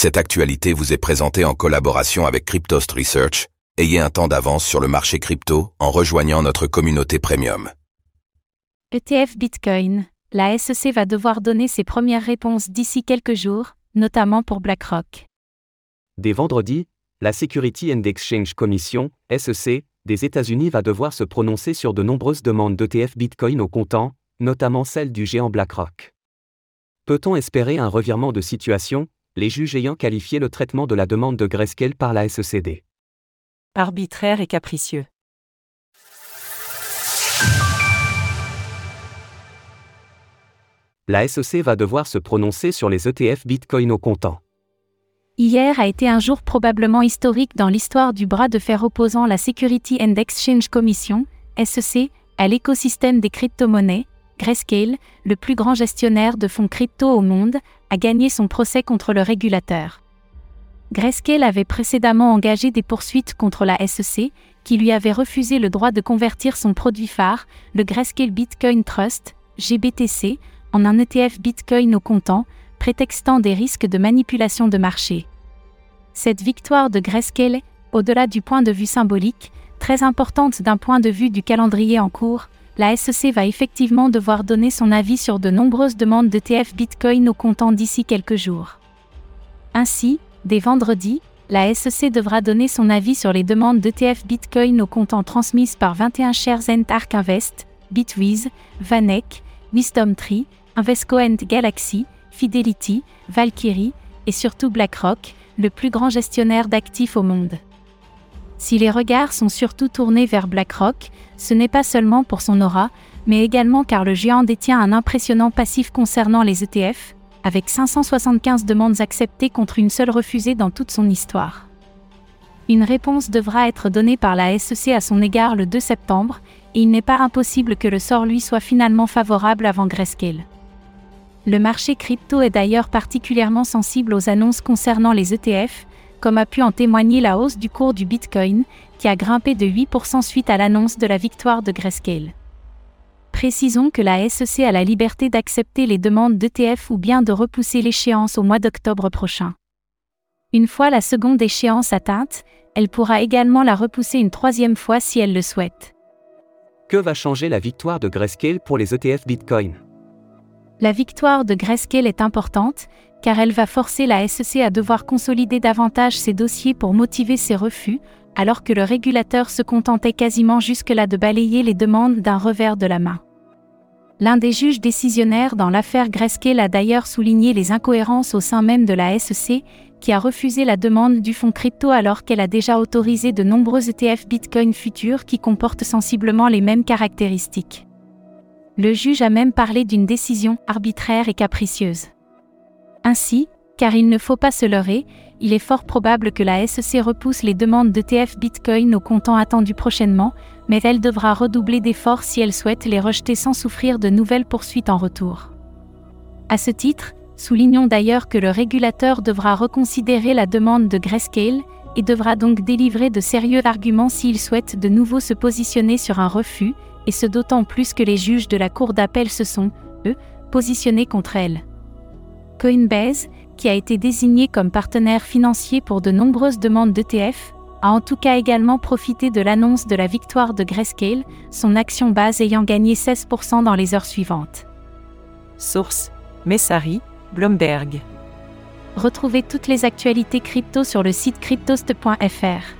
Cette actualité vous est présentée en collaboration avec Cryptost Research. Ayez un temps d'avance sur le marché crypto en rejoignant notre communauté premium. ETF Bitcoin. La SEC va devoir donner ses premières réponses d'ici quelques jours, notamment pour BlackRock. Dès vendredi, la Security and Exchange Commission, SEC, des États-Unis va devoir se prononcer sur de nombreuses demandes d'ETF Bitcoin au comptant, notamment celle du géant BlackRock. Peut-on espérer un revirement de situation, les juges ayant qualifié le traitement de la demande de Grayscale par la SECD Arbitraire et capricieux. La SEC va devoir se prononcer sur les ETF Bitcoin au comptant. Hier a été un jour probablement historique dans l'histoire du bras de fer opposant la Security and Exchange Commission, SEC, à l'écosystème des crypto-monnaies. Grayscale, le plus grand gestionnaire de fonds crypto au monde, a gagné son procès contre le régulateur. Grayscale avait précédemment engagé des poursuites contre la SEC, qui lui avait refusé le droit de convertir son produit phare, le Grayscale Bitcoin Trust, GBTC, en un ETF Bitcoin au comptant, prétextant des risques de manipulation de marché. Cette victoire de Grayscale, au-delà du point de vue symbolique, très importante d'un point de vue du calendrier en cours, la SEC va effectivement devoir donner son avis sur de nombreuses demandes d'ETF Bitcoin au comptant d'ici quelques jours. Ainsi, dès vendredi, la SEC devra donner son avis sur les demandes d'ETF Bitcoin au comptant transmises par 21 shares and Ark Invest, Bitwiz, Vanek, WisdomTree, Invesco and Galaxy, Fidelity, Valkyrie et surtout BlackRock, le plus grand gestionnaire d'actifs au monde. Si les regards sont surtout tournés vers BlackRock, ce n'est pas seulement pour son aura, mais également car le géant détient un impressionnant passif concernant les ETF, avec 575 demandes acceptées contre une seule refusée dans toute son histoire. Une réponse devra être donnée par la SEC à son égard le 2 septembre, et il n'est pas impossible que le sort lui soit finalement favorable avant Grayscale. Le marché crypto est d'ailleurs particulièrement sensible aux annonces concernant les ETF, comme a pu en témoigner la hausse du cours du Bitcoin, qui a grimpé de 8% suite à l'annonce de la victoire de Grayscale. Précisons que la SEC a la liberté d'accepter les demandes d'ETF ou bien de repousser l'échéance au mois d'octobre prochain. Une fois la seconde échéance atteinte, elle pourra également la repousser une troisième fois si elle le souhaite. Que va changer la victoire de Grayscale pour les ETF Bitcoin? La victoire de Grayscale est importante, car elle va forcer la SEC à devoir consolider davantage ses dossiers pour motiver ses refus, alors que le régulateur se contentait quasiment jusque-là de balayer les demandes d'un revers de la main. L'un des juges décisionnaires dans l'affaire Grayscale a d'ailleurs souligné les incohérences au sein même de la SEC, qui a refusé la demande du fonds crypto alors qu'elle a déjà autorisé de nombreux ETF Bitcoin futurs qui comportent sensiblement les mêmes caractéristiques. Le juge a même parlé d'une décision arbitraire et capricieuse. Ainsi, car il ne faut pas se leurrer, il est fort probable que la SEC repousse les demandes d'ETF Bitcoin au comptant attendu prochainement, mais elle devra redoubler d'efforts si elle souhaite les rejeter sans souffrir de nouvelles poursuites en retour. À ce titre, soulignons d'ailleurs que le régulateur devra reconsidérer la demande de Grayscale et devra donc délivrer de sérieux arguments s'il souhaite de nouveau se positionner sur un refus, et ce d'autant plus que les juges de la Cour d'appel se sont, eux, positionnés contre elle. Coinbase, qui a été désigné comme partenaire financier pour de nombreuses demandes d'ETF, a en tout cas également profité de l'annonce de la victoire de Grayscale, son action base ayant gagné 16% dans les heures suivantes. Source Messari, Bloomberg. Retrouvez toutes les actualités crypto sur le site cryptost.fr.